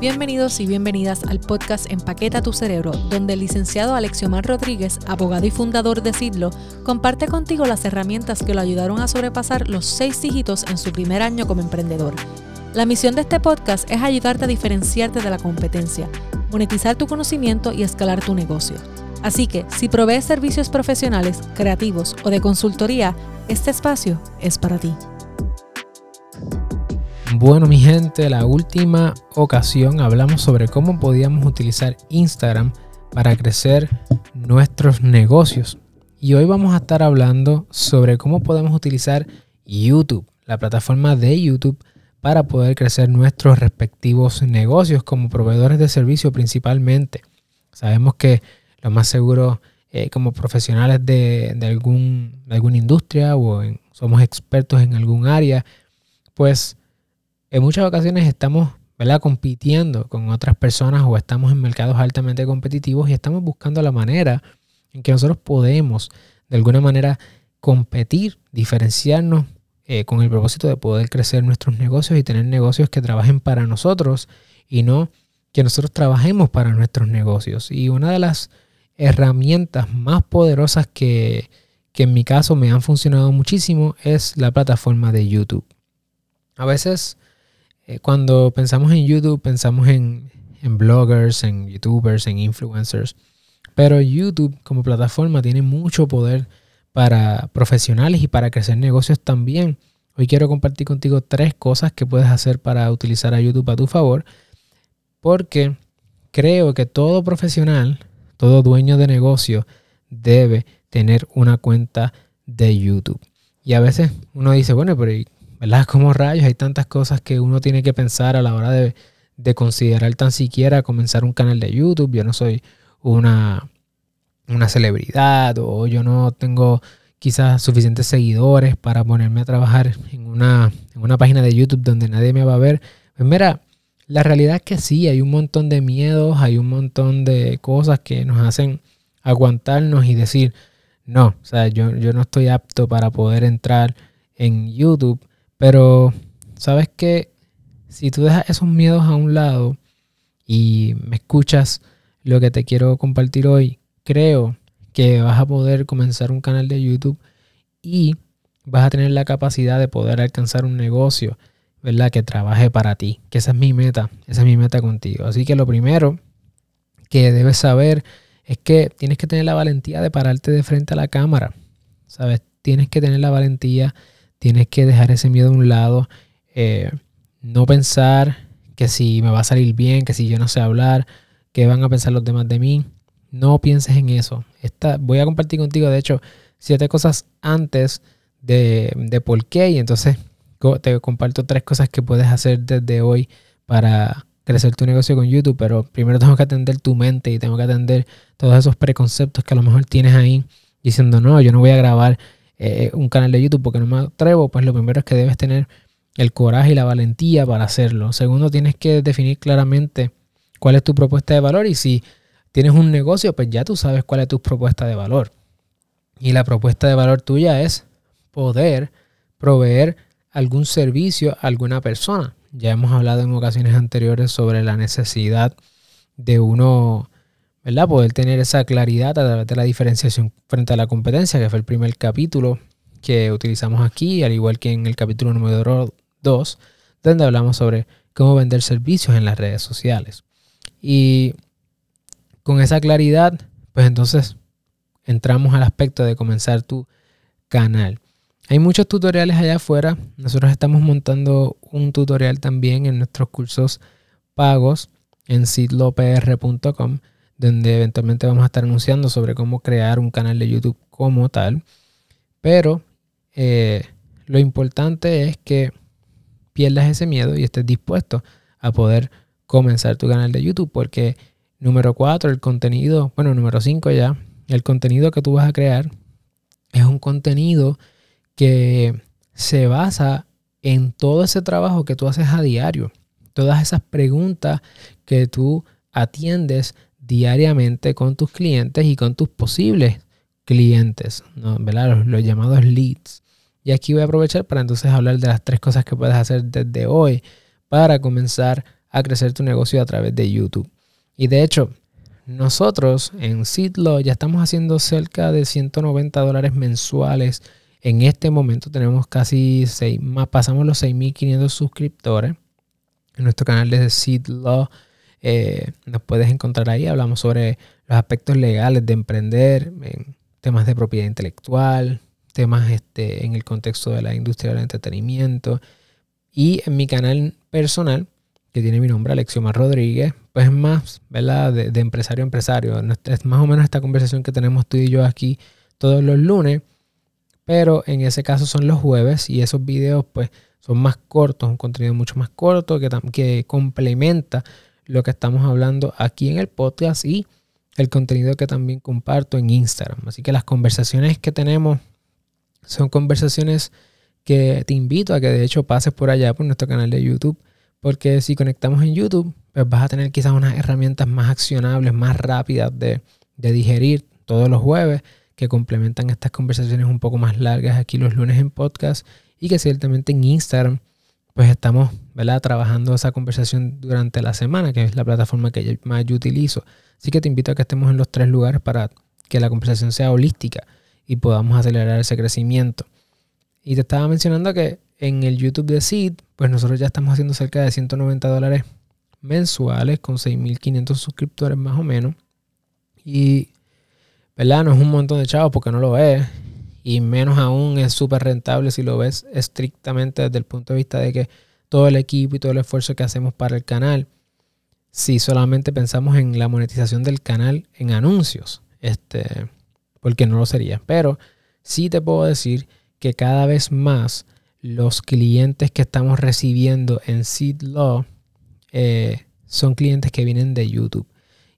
Bienvenidos y bienvenidas al podcast Empaqueta tu cerebro, donde el licenciado Alexiomar Rodríguez, abogado y fundador de Sidlo, comparte contigo las herramientas que lo ayudaron a sobrepasar los seis dígitos en su primer año como emprendedor. La misión de este podcast es ayudarte a diferenciarte de la competencia, monetizar tu conocimiento y escalar tu negocio. Así que, si provees servicios profesionales, creativos o de consultoría, este espacio es para ti. Bueno, mi gente, la última ocasión hablamos sobre cómo podíamos utilizar Instagram para crecer nuestros negocios. Y hoy vamos a estar hablando sobre cómo podemos utilizar YouTube, la plataforma de YouTube, para poder crecer nuestros respectivos negocios como proveedores de servicio principalmente. Sabemos que lo más seguro eh, como profesionales de, algún, alguna industria o somos expertos en algún área, pues en muchas ocasiones estamos ¿verdad? compitiendo con otras personas o estamos en mercados altamente competitivos y estamos buscando la manera en que nosotros podemos de alguna manera competir, diferenciarnos eh, con el propósito de poder crecer nuestros negocios y tener negocios que trabajen para nosotros y no que nosotros trabajemos para nuestros negocios. Y una de las herramientas más poderosas que, en mi caso me han funcionado muchísimo es la plataforma de YouTube. A veces eh, cuando pensamos en YouTube pensamos en, en bloggers, en youtubers, en influencers. Pero YouTube como plataforma tiene mucho poder para profesionales y para crecer negocios también. Hoy quiero compartir contigo tres cosas que puedes hacer para utilizar a YouTube a tu favor, porque creo que todo profesional, todo dueño de negocio debe tener una cuenta de YouTube. Y a veces uno dice, bueno, pero ¿verdad? Como rayos, hay tantas cosas que uno tiene que pensar a la hora de, de considerar tan siquiera comenzar un canal de YouTube. Yo no soy una una celebridad o yo no tengo quizás suficientes seguidores para ponerme a trabajar en una, en una página de YouTube donde nadie me va a ver. Pues mira, la realidad es que sí, hay un montón de miedos, hay un montón de cosas que nos hacen aguantarnos y decir, no, o sea, yo, yo no estoy apto para poder entrar en YouTube, pero sabes que si tú dejas esos miedos a un lado y me escuchas lo que te quiero compartir hoy, creo que vas a poder comenzar un canal de YouTube y vas a tener la capacidad de poder alcanzar un negocio, ¿verdad? Que trabaje para ti, que esa es mi meta, esa es mi meta contigo. Así que lo primero que debes saber es que tienes que tener la valentía de pararte de frente a la cámara, ¿sabes? Tienes que tener la valentía, tienes que dejar ese miedo a un lado, eh, no pensar que si me va a salir bien, que si yo no sé hablar, qué van a pensar los demás de mí. No pienses en eso. Esta, voy a compartir contigo, de hecho, siete cosas antes de, de por qué. Y entonces te comparto tres cosas que puedes hacer desde hoy para crecer tu negocio con YouTube. Pero primero tengo que atender tu mente y tengo que atender todos esos preconceptos que a lo mejor tienes ahí diciendo, no, yo no voy a grabar eh, un canal de YouTube porque no me atrevo. Pues lo primero es que debes tener el coraje y la valentía para hacerlo. Segundo, tienes que definir claramente cuál es tu propuesta de valor y si tienes un negocio, pues ya tú sabes cuál es tu propuesta de valor. Y la propuesta de valor tuya es poder proveer algún servicio a alguna persona. Ya hemos hablado en ocasiones anteriores sobre la necesidad de uno, ¿verdad? Poder tener esa claridad a través de la diferenciación frente a la competencia, que fue el primer capítulo que utilizamos aquí, al igual que en el capítulo número 2, donde hablamos sobre cómo vender servicios en las redes sociales. Y con esa claridad, pues entonces entramos al aspecto de comenzar tu canal. Hay muchos tutoriales allá afuera. Nosotros estamos montando un tutorial también en nuestros cursos pagos en sitlopr.com, donde eventualmente vamos a estar anunciando sobre cómo crear un canal de YouTube como tal. Pero eh, lo importante es que pierdas ese miedo y estés dispuesto a poder comenzar tu canal de YouTube, porque Número cuatro, el contenido, bueno, número cinco ya, el contenido que tú vas a crear es un contenido que se basa en todo ese trabajo que tú haces a diario, todas esas preguntas que tú atiendes diariamente con tus clientes y con tus posibles clientes. Los, llamados leads. Y aquí voy a aprovechar para entonces hablar de las tres cosas que puedes hacer desde hoy para comenzar a crecer tu negocio a través de YouTube. Y de hecho, nosotros en Seedlaw ya estamos haciendo cerca de 190 dólares mensuales. En este momento tenemos casi 6, más, pasamos los 6.500 suscriptores en nuestro canal de Seedlaw. Eh, nos puedes encontrar ahí. Hablamos sobre los aspectos legales de emprender, temas de propiedad intelectual, temas este, en el contexto de la industria del entretenimiento. Y en mi canal personal, que tiene mi nombre, Alexiomar Rodríguez, pues es más, ¿verdad? De, empresario a empresario. Es más o menos esta conversación que tenemos tú y yo aquí todos los lunes, pero en ese caso son los jueves y esos videos pues son más cortos, un contenido mucho más corto que, que complementa lo que estamos hablando aquí en el podcast y el contenido que también comparto en Instagram. Así que las conversaciones que tenemos son conversaciones que te invito a que de hecho pases por allá por nuestro canal de YouTube, porque si conectamos en YouTube, pues vas a tener quizás unas herramientas más accionables, más rápidas de, de digerir todos los jueves, que complementan estas conversaciones un poco más largas aquí los lunes en podcast y que ciertamente en Instagram pues estamos ¿verdad? trabajando esa conversación durante la semana, que es la plataforma que más yo utilizo. Así que te invito a que estemos en los tres lugares para que la conversación sea holística y podamos acelerar ese crecimiento. Y te estaba mencionando que en el YouTube de Seed, pues nosotros ya estamos haciendo cerca de 190 dólares mensuales con 6.500 suscriptores más o menos. Y, ¿verdad? No es un montón de chavos porque no lo es. Y menos aún es súper rentable si lo ves estrictamente desde el punto de vista de que todo el equipo y todo el esfuerzo que hacemos para el canal si solamente pensamos en la monetización del canal en anuncios, este, porque no lo sería. Pero sí te puedo decir que cada vez más los clientes que estamos recibiendo en Seed eh, son clientes que vienen de YouTube.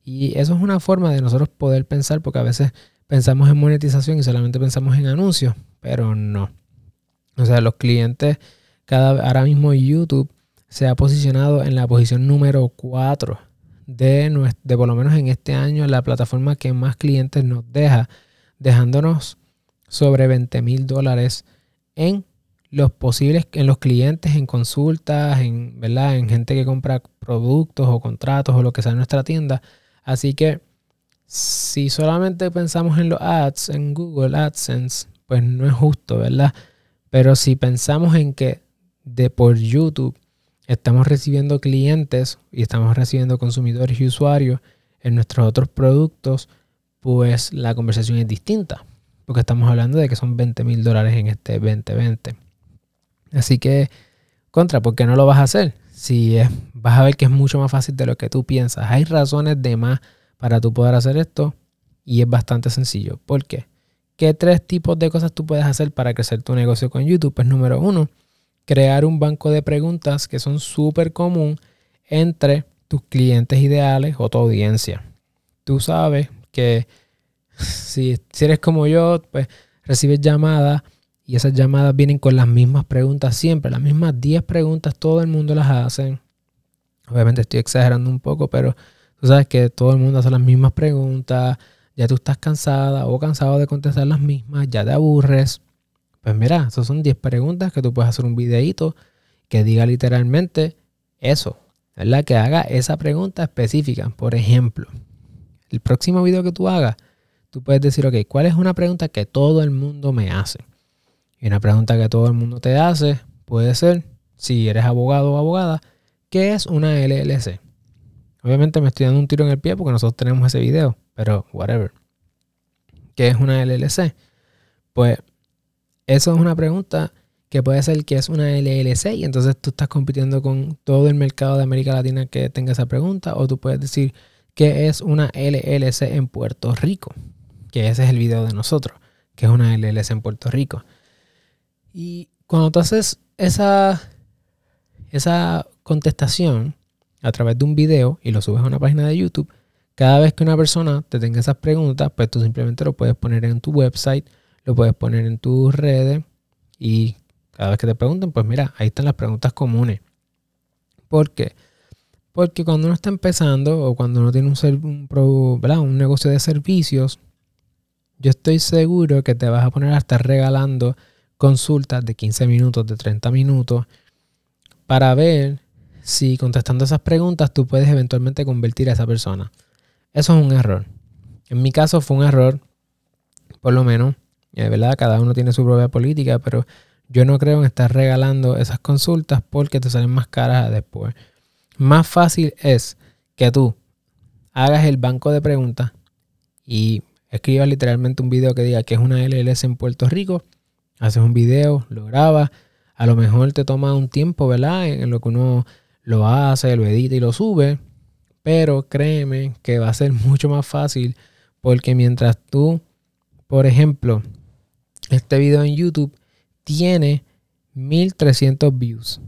Y eso es una forma de nosotros poder pensar, porque a veces pensamos en monetización y solamente pensamos en anuncios, pero no. O sea, los clientes, cada, ahora mismo YouTube se ha posicionado en la posición número 4 de, de por lo menos en este año la plataforma que más clientes nos deja, dejándonos sobre 20 mil dólares en los posibles, en los clientes, en consultas, en, ¿verdad? en gente que compra productos o contratos o lo que sea en nuestra tienda. Así que si solamente pensamos en los ads, en Google AdSense, pues no es justo, ¿verdad? Pero si pensamos en que de por YouTube estamos recibiendo clientes y estamos recibiendo consumidores y usuarios en nuestros otros productos, pues la conversación es distinta. Porque estamos hablando de que son 20 mil dólares en este 2020. Así que, contra, ¿por qué no lo vas a hacer? Si es, vas a ver que es mucho más fácil de lo que tú piensas. Hay razones de más para tú poder hacer esto y es bastante sencillo. ¿Por qué? ¿Qué tres tipos de cosas tú puedes hacer para crecer tu negocio con YouTube? Pues número uno, crear un banco de preguntas que son súper común entre tus clientes ideales o tu audiencia. Tú sabes que si, eres como yo, pues recibes llamadas y esas llamadas vienen con las mismas preguntas siempre, las mismas 10 preguntas, todo el mundo las hace. Obviamente estoy exagerando un poco, pero tú sabes que todo el mundo hace las mismas preguntas, ya tú estás cansada o cansado de contestar las mismas, ya te aburres. Pues mira, esas son 10 preguntas que tú puedes hacer un videito que diga literalmente eso, ¿verdad? Que haga esa pregunta específica. Por ejemplo, el próximo video que tú hagas, tú puedes decir, ok, ¿cuál es una pregunta que todo el mundo me hace? Y una pregunta que todo el mundo te hace puede ser, si eres abogado o abogada, ¿qué es una LLC? Obviamente me estoy dando un tiro en el pie porque nosotros tenemos ese video, pero whatever. ¿Qué es una LLC? Pues eso es una pregunta que puede ser que es una LLC y entonces tú estás compitiendo con todo el mercado de América Latina que tenga esa pregunta o tú puedes decir que es una LLC en Puerto Rico, que ese es el video de nosotros, que es una LLC en Puerto Rico. Y cuando tú haces esa, esa contestación a través de un video y lo subes a una página de YouTube, cada vez que una persona te tenga esas preguntas, pues tú simplemente lo puedes poner en tu website lo puedes poner en tus redes y cada vez que te pregunten, pues mira, ahí están las preguntas comunes. ¿Por qué? Porque cuando uno está empezando o cuando uno tiene un, un, negocio de servicios, yo estoy seguro que te vas a poner a estar regalando consultas de 15 minutos, de 30 minutos, para ver si contestando esas preguntas tú puedes eventualmente convertir a esa persona. Eso es un error. En mi caso fue un error, por lo menos, eh, verdad, cada uno tiene su propia política, pero yo no creo en estar regalando esas consultas porque te salen más caras después. Más fácil es que tú hagas el banco de preguntas y escribas literalmente un video que diga que es una LLS en Puerto Rico. Haces un video, lo grabas. A lo mejor te toma un tiempo, ¿verdad? En lo que uno lo hace, lo edita y lo sube. Pero créeme que va a ser mucho más fácil porque mientras tú, por ejemplo, este video en YouTube tiene 1300 views.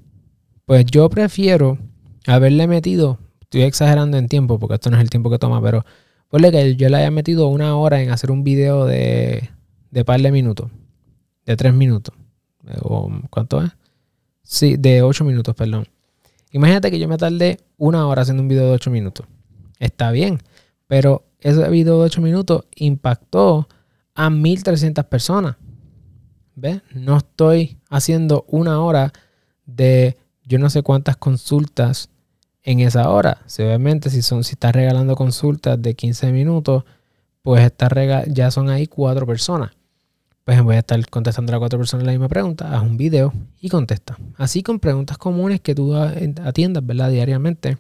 Pues yo prefiero haberle metido, estoy exagerando en tiempo porque esto no es el tiempo que toma, pero ponle que yo le haya metido una hora en hacer un video de, de par de minutos, de 3 minutos. O, ¿Cuánto es? Sí, de 8 minutos, perdón. Imagínate que yo me tardé una hora haciendo un video de 8 minutos. Está bien, pero ese video de 8 minutos impactó a 1300 personas. ¿Ves? No estoy haciendo una hora de yo no sé cuántas consultas en esa hora. Si obviamente si son, si estás regalando consultas de 15 minutos, pues está ya son ahí cuatro personas. Pues voy a estar contestando a cuatro personas la misma pregunta, haz un video y contesta. Así con preguntas comunes que tú atiendas, ¿verdad? Diariamente.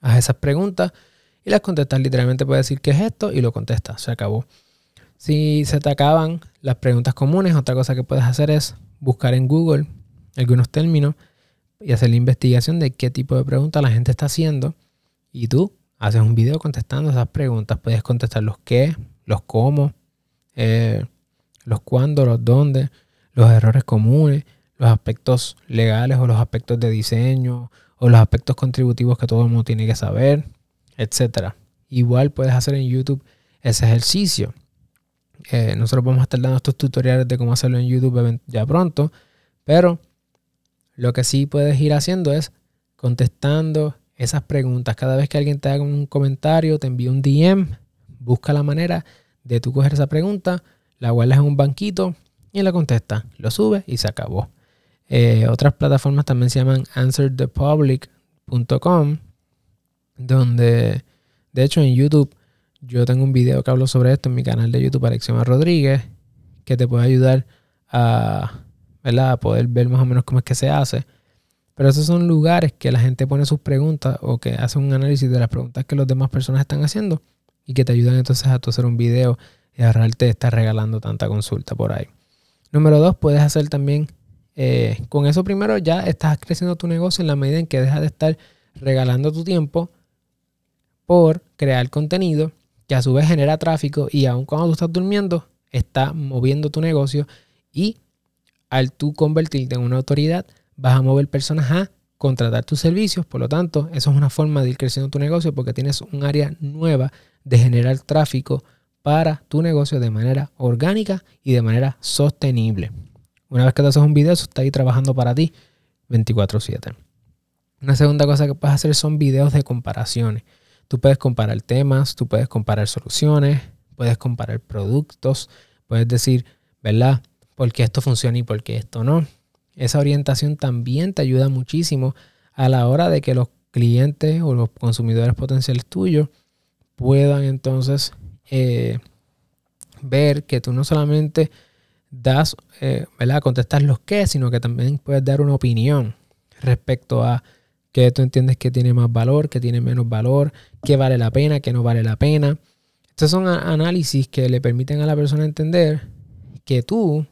Haz esas preguntas y las contestas. Literalmente puedes decir qué es esto y lo contestas. Se acabó. Si se te acaban las preguntas comunes, otra cosa que puedes hacer es buscar en Google algunos términos y hacer la investigación de qué tipo de preguntas la gente está haciendo. Y tú haces un video contestando esas preguntas. Puedes contestar los qué, los cómo, eh, los cuándo, los dónde, los errores comunes, los aspectos legales o los aspectos de diseño o los aspectos contributivos que todo el mundo tiene que saber, etc. Igual puedes hacer en YouTube ese ejercicio. Eh, nosotros vamos a estar dando estos tutoriales de cómo hacerlo en YouTube ya pronto, pero lo que sí puedes ir haciendo es contestando esas preguntas. Cada vez que alguien te haga un comentario, te envía un DM, busca la manera de tú coger esa pregunta, la guardas en un banquito y la contestas. Lo subes y se acabó. Eh, otras plataformas también se llaman answerthepublic.com, donde de hecho en YouTube yo tengo un video que hablo sobre esto en mi canal de YouTube Alexioma Rodríguez, que te puede ayudar a, a poder ver más o menos cómo es que se hace. Pero esos son lugares que la gente pone sus preguntas o que hace un análisis de las preguntas que las demás personas están haciendo y que te ayudan entonces a hacer un video y ahorrarte estar regalando tanta consulta por ahí. Número dos, puedes hacer también, eh, con eso primero ya estás creciendo tu negocio en la medida en que dejas de estar regalando tu tiempo por crear contenido que a su vez genera tráfico y aun cuando tú estás durmiendo, está moviendo tu negocio y al tú convertirte en una autoridad, vas a mover personas a contratar tus servicios. Por lo tanto, eso es una forma de ir creciendo tu negocio porque tienes un área nueva de generar tráfico para tu negocio de manera orgánica y de manera sostenible. Una vez que te haces un video, eso está ahí trabajando para ti 24/7. Una segunda cosa que puedes hacer son videos de comparaciones. Tú puedes comparar temas, tú puedes comparar soluciones, puedes comparar productos, puedes decir, ¿verdad? ¿Por qué esto funciona y por qué esto no? Esa orientación también te ayuda muchísimo a la hora de que los clientes o los consumidores potenciales tuyos puedan entonces eh, ver que tú no solamente das, eh, ¿verdad? Contestar los qué, sino que también puedes dar una opinión respecto a que tú entiendes que tiene más valor, que tiene menos valor, que vale la pena, que no vale la pena. Estos son análisis que le permiten a la persona entender que tú,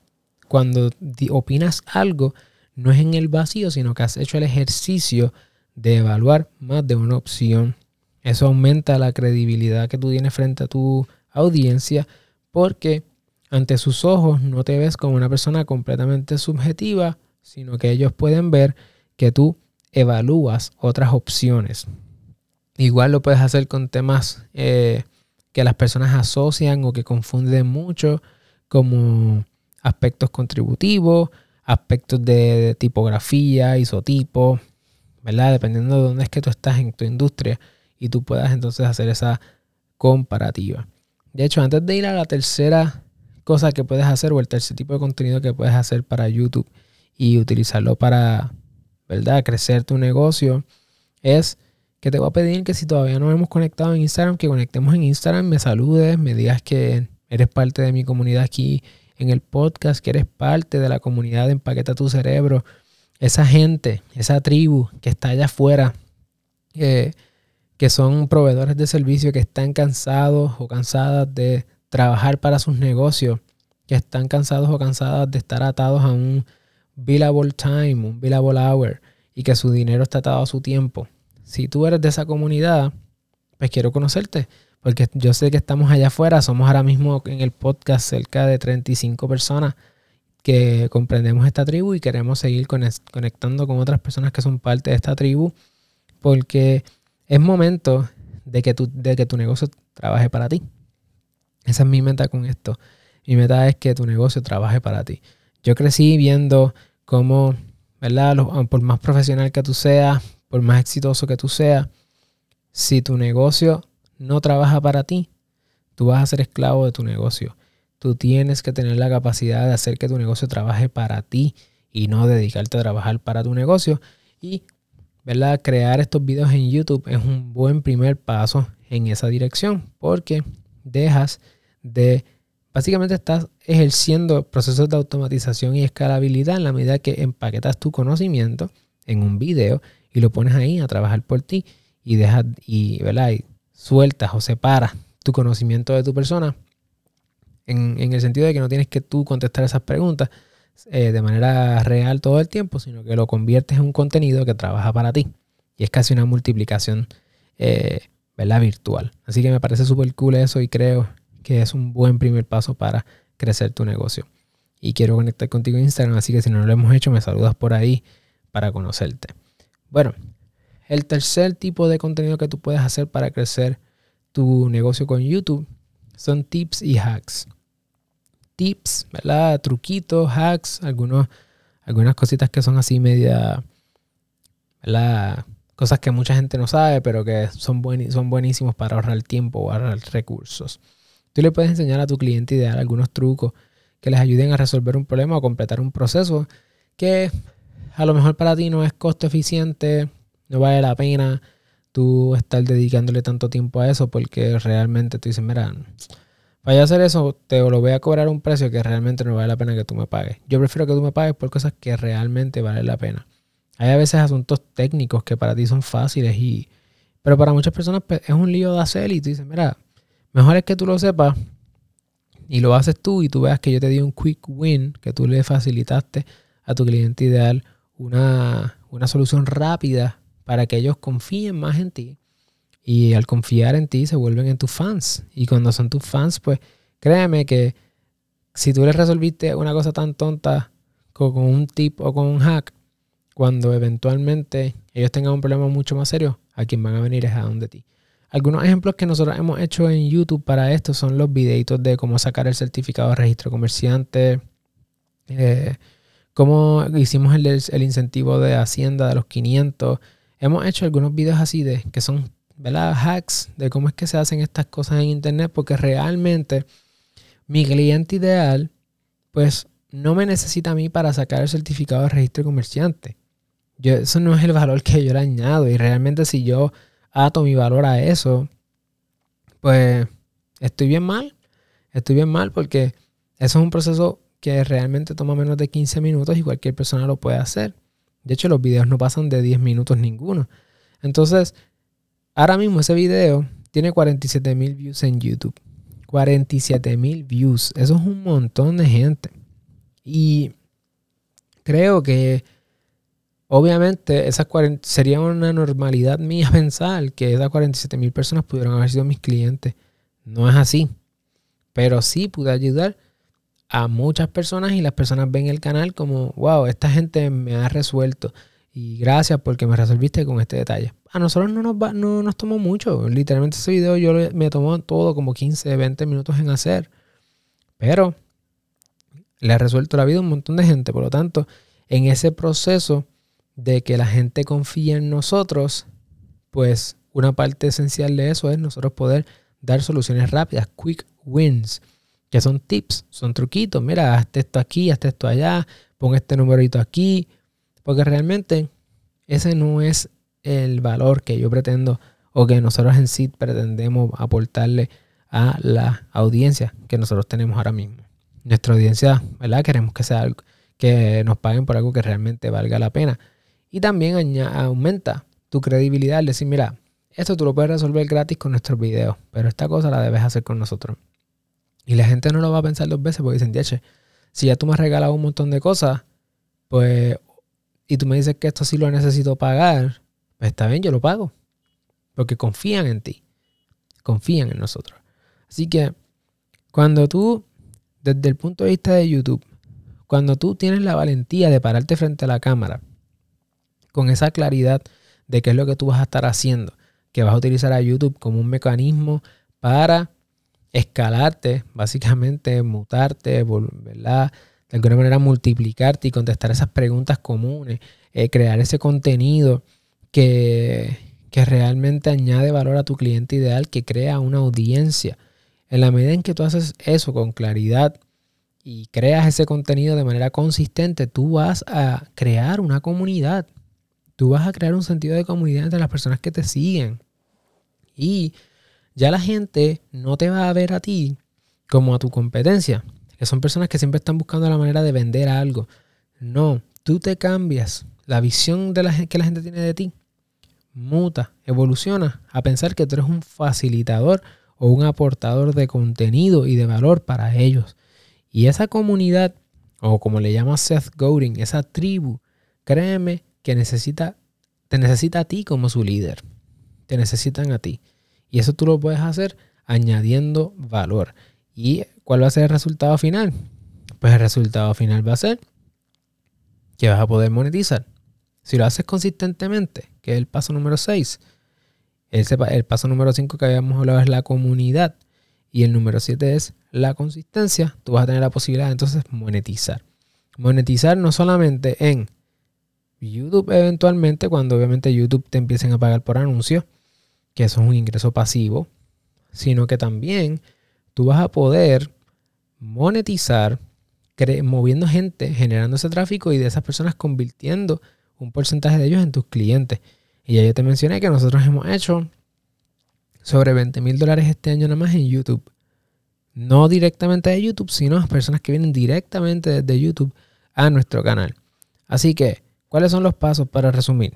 cuando opinas algo, no es en el vacío, sino que has hecho el ejercicio de evaluar más de una opción. Eso aumenta la credibilidad que tú tienes frente a tu audiencia porque ante sus ojos no te ves como una persona completamente subjetiva, sino que ellos pueden ver que tú evalúas otras opciones. Igual lo puedes hacer con temas eh, que las personas asocian o que confunden mucho, como aspectos contributivos, aspectos de tipografía, isotipo, ¿verdad? Dependiendo de dónde es que tú estás en tu industria y tú puedas entonces hacer esa comparativa. De hecho, antes de ir a la tercera cosa que puedes hacer o el tercer tipo de contenido que puedes hacer para YouTube y utilizarlo para ¿verdad? Crecer tu negocio es que te voy a pedir que si todavía no hemos conectado en Instagram, que conectemos en Instagram, me saludes, me digas que eres parte de mi comunidad aquí en el podcast, que eres parte de la comunidad de Empaqueta tu Cerebro. Esa gente, esa tribu que está allá afuera, que son proveedores de servicio que están cansados o cansadas de trabajar para sus negocios, que están cansados o cansadas de estar atados a un billable time, un billable hour, y que su dinero está atado a su tiempo. Si tú eres de esa comunidad, pues quiero conocerte, porque yo sé que estamos allá afuera, somos ahora mismo en el podcast cerca de 35 personas que comprendemos esta tribu y queremos seguir conectando con otras personas que son parte de esta tribu, porque es momento de que tu, de que tu negocio trabaje para ti. Esa es mi meta con esto. Mi meta es que tu negocio trabaje para ti. Yo crecí viendo cómo, ¿verdad? por más profesional que tú seas, por más exitoso que tú seas, si tu negocio no trabaja para ti, tú vas a ser esclavo de tu negocio. Tú tienes que tener la capacidad de hacer que tu negocio trabaje para ti y no dedicarte a trabajar para tu negocio. Y, ¿verdad? Crear estos videos en YouTube es un buen primer paso en esa dirección porque dejas de, básicamente estás ejerciendo procesos de automatización y escalabilidad en la medida que empaquetas tu conocimiento en un video y lo pones ahí a trabajar por ti y dejas y, ¿verdad? y sueltas o separas tu conocimiento de tu persona en, el sentido de que no tienes que tú contestar esas preguntas eh, de manera real todo el tiempo, sino que lo conviertes en un contenido que trabaja para ti. Y es casi una multiplicación eh, virtual. Así que me parece súper cool eso y creo que es un buen primer paso para crecer tu negocio. Y quiero conectar contigo en Instagram, así que si no lo hemos hecho, me saludas por ahí para conocerte. Bueno, el tercer tipo de contenido que tú puedes hacer para crecer tu negocio con YouTube son tips y hacks. Tips, ¿verdad? Truquitos, hacks, algunos, algunas cositas que son así media, ¿verdad? Cosas que mucha gente no sabe, pero que son, son buenísimos para ahorrar tiempo o ahorrar recursos. Tú le puedes enseñar a tu cliente ideal algunos trucos que les ayuden a resolver un problema o completar un proceso que a lo mejor para ti no es costo eficiente, no vale la pena tú estar dedicándole tanto tiempo a eso porque realmente tú dices, mira, para hacer eso te lo voy a cobrar un precio que realmente no vale la pena que tú me pagues. Yo prefiero que tú me pagues por cosas que realmente valen la pena. Hay a veces asuntos técnicos que para ti son fáciles y... Pero para muchas personas pues, es un lío de hacer y tú dices, mira, mejor es que tú lo sepas y lo haces tú y tú veas que yo te di un quick win, que tú le facilitaste a tu cliente ideal una, solución rápida para que ellos confíen más en ti. Y al confiar en ti se vuelven en tus fans. Y cuando son tus fans, pues créeme que si tú les resolviste una cosa tan tonta con, un tip o con un hack, cuando eventualmente ellos tengan un problema mucho más serio, a quien van a venir es a donde ti. Algunos ejemplos que nosotros hemos hecho en YouTube para esto son los videitos de cómo sacar el certificado de registro comerciante, eh, cómo hicimos el, incentivo de Hacienda de los 500. Hemos hecho algunos videos así de que son ¿verdad? hacks de cómo es que se hacen estas cosas en Internet, porque realmente mi cliente ideal, pues no me necesita a mí para sacar el certificado de registro comerciante. Yo, eso no es el valor que yo le añado. Y realmente si yo ato mi valor a eso, pues estoy bien mal. Estoy bien mal porque eso es un proceso que realmente toma menos de 15 minutos y cualquier persona lo puede hacer. De hecho, los videos no pasan de 10 minutos ninguno. Entonces, ahora mismo ese video tiene 47 mil views en YouTube. 47 mil views. Eso es un montón de gente. Y creo que obviamente esas sería una normalidad mía pensar que esas 47 mil personas pudieron haber sido mis clientes. No es así. Pero sí pude ayudar a muchas personas y las personas ven el canal como, wow, esta gente me ha resuelto y gracias porque me resolviste con este detalle. A nosotros no nos, no nos tomó mucho, literalmente ese video yo me tomó todo como 15, 20 minutos en hacer, pero le ha resuelto la vida a un montón de gente, por lo tanto, en ese proceso de que la gente confíe en nosotros, pues una parte esencial de eso es nosotros poder dar soluciones rápidas, quick wins que son tips, son truquitos. Mira, hazte esto aquí, hazte esto allá, pon este numerito aquí. Porque realmente ese no es el valor que yo pretendo o que nosotros en sí pretendemos aportarle a la audiencia que nosotros tenemos ahora mismo. Nuestra audiencia, ¿verdad? Queremos que sea algo, que nos paguen por algo que realmente valga la pena. Y también aumenta tu credibilidad al decir, mira, esto tú lo puedes resolver gratis con nuestros videos, pero esta cosa la debes hacer con nosotros. Y la gente no lo va a pensar dos veces porque dicen, si ya tú me has regalado un montón de cosas, pues, y tú me dices que esto sí lo necesito pagar, está bien, yo lo pago. Porque confían en ti, confían en nosotros. Así que cuando tú, desde el punto de vista de YouTube, cuando tú tienes la valentía de pararte frente a la cámara, con esa claridad de qué es lo que tú vas a estar haciendo, que vas a utilizar a YouTube como un mecanismo para escalarte, básicamente mutarte, ¿verdad? De alguna manera multiplicarte y contestar esas preguntas comunes, eh, crear ese contenido que, que realmente añade valor a tu cliente ideal, que crea una audiencia. En la medida en que tú haces eso con claridad y creas ese contenido de manera consistente, tú vas a crear una comunidad. Tú vas a crear un sentido de comunidad entre las personas que te siguen. Y ya la gente no te va a ver a ti como a tu competencia, que son personas que siempre están buscando la manera de vender algo. No, tú te cambias. La visión de la, que la gente tiene de ti muta, evoluciona a pensar que tú eres un facilitador o un aportador de contenido y de valor para ellos. Y esa comunidad, o como le llama Seth Godin, esa tribu, créeme que necesita, te necesita a ti como su líder. Te necesitan a ti. Y eso tú lo puedes hacer añadiendo valor. ¿Y cuál va a ser el resultado final? Pues el resultado final va a ser que vas a poder monetizar. Si lo haces consistentemente, que es el paso número 6, el, paso número 5 que habíamos hablado es la comunidad y el número 7 es la consistencia, tú vas a tener la posibilidad de entonces monetizar. Monetizar no solamente en YouTube eventualmente, cuando obviamente YouTube te empiecen a pagar por anuncios, que eso es un ingreso pasivo, sino que también tú vas a poder monetizar moviendo gente, generando ese tráfico y de esas personas convirtiendo un porcentaje de ellos en tus clientes. Y ya yo te mencioné que nosotros hemos hecho sobre 20 mil dólares este año nada más en YouTube. No directamente de YouTube, sino personas que vienen directamente desde YouTube a nuestro canal. Así que, ¿cuáles son los pasos para resumir?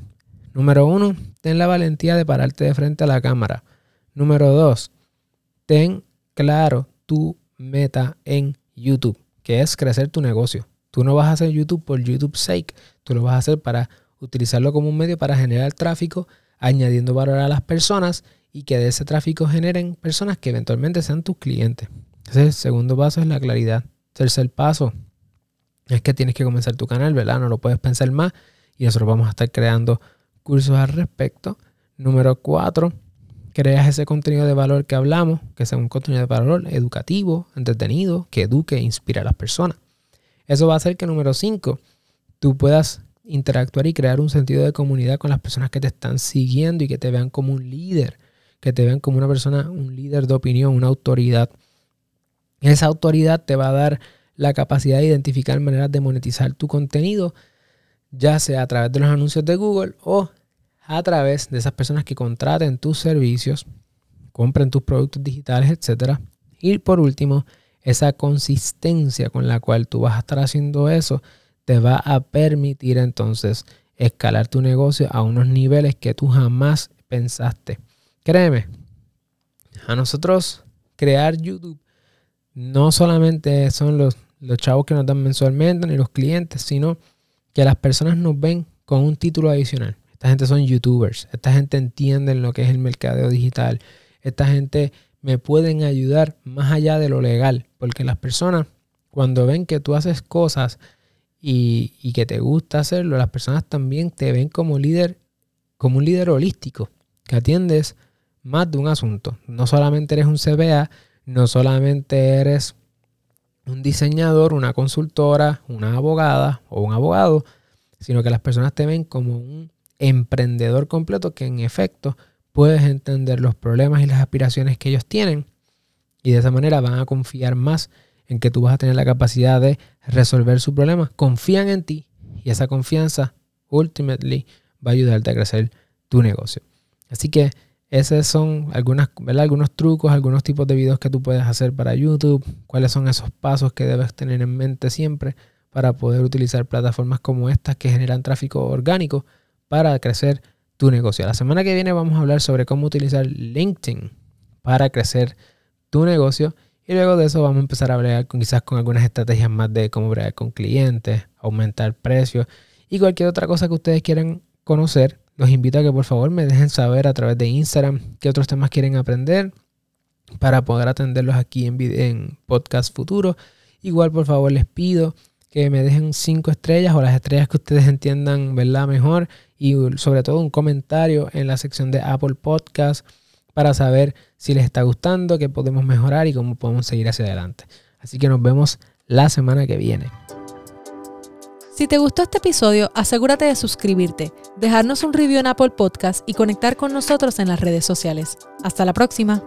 Número uno, ten la valentía de pararte de frente a la cámara. Número dos, ten claro tu meta en YouTube, que es crecer tu negocio. Tú no vas a hacer YouTube por YouTube sake, tú lo vas a hacer para utilizarlo como un medio para generar tráfico, añadiendo valor a las personas y que de ese tráfico generen personas que eventualmente sean tus clientes. Ese el segundo paso es la claridad. Tercer paso es que tienes que comenzar tu canal, ¿verdad? No lo puedes pensar más y nosotros vamos a estar creando cursos al respecto. Número cuatro, creas ese contenido de valor que hablamos, que sea un contenido de valor educativo, entretenido, que eduque e inspire a las personas. Eso va a hacer que número cinco, tú puedas interactuar y crear un sentido de comunidad con las personas que te están siguiendo y que te vean como un líder, que te vean como una persona, un líder de opinión, una autoridad. Esa autoridad te va a dar la capacidad de identificar maneras de monetizar tu contenido, ya sea a través de los anuncios de Google o a través de esas personas que contraten tus servicios, compren tus productos digitales, etc. Y por último, esa consistencia con la cual tú vas a estar haciendo eso te va a permitir entonces escalar tu negocio a unos niveles que tú jamás pensaste. Créeme, a nosotros crear YouTube no solamente son los, los chavos que nos dan mensualmente ni los clientes, sino que las personas nos ven con un título adicional. Esta gente son youtubers, esta gente entiende lo que es el mercadeo digital, esta gente me pueden ayudar más allá de lo legal, porque las personas cuando ven que tú haces cosas y, que te gusta hacerlo, las personas también te ven como líder, como un líder holístico, que atiendes más de un asunto. No solamente eres un CBA, no solamente eres un diseñador, una consultora, una abogada o un abogado, sino que las personas te ven como un emprendedor completo que en efecto puedes entender los problemas y las aspiraciones que ellos tienen y de esa manera van a confiar más en que tú vas a tener la capacidad de resolver su problema. Confían en ti y esa confianza ultimately va a ayudarte a crecer tu negocio. Así que esos son algunos trucos, algunos tipos de videos que tú puedes hacer para YouTube, cuáles son esos pasos que debes tener en mente siempre para poder utilizar plataformas como estas que generan tráfico orgánico para crecer tu negocio. La semana que viene vamos a hablar sobre cómo utilizar LinkedIn para crecer tu negocio y luego de eso vamos a empezar a hablar con, quizás con algunas estrategias más de cómo bregar con clientes, aumentar precios y cualquier otra cosa que ustedes quieran conocer. Los invito a que por favor me dejen saber a través de Instagram qué otros temas quieren aprender para poder atenderlos aquí en, en podcast futuro. Igual por favor les pido que me dejen cinco estrellas o las estrellas que ustedes entiendan, ¿verdad? Mejor. Y sobre todo un comentario en la sección de Apple Podcast para saber si les está gustando, qué podemos mejorar y cómo podemos seguir hacia adelante. Así que nos vemos la semana que viene. Si te gustó este episodio, asegúrate de suscribirte, dejarnos un review en Apple Podcast y conectar con nosotros en las redes sociales. Hasta la próxima.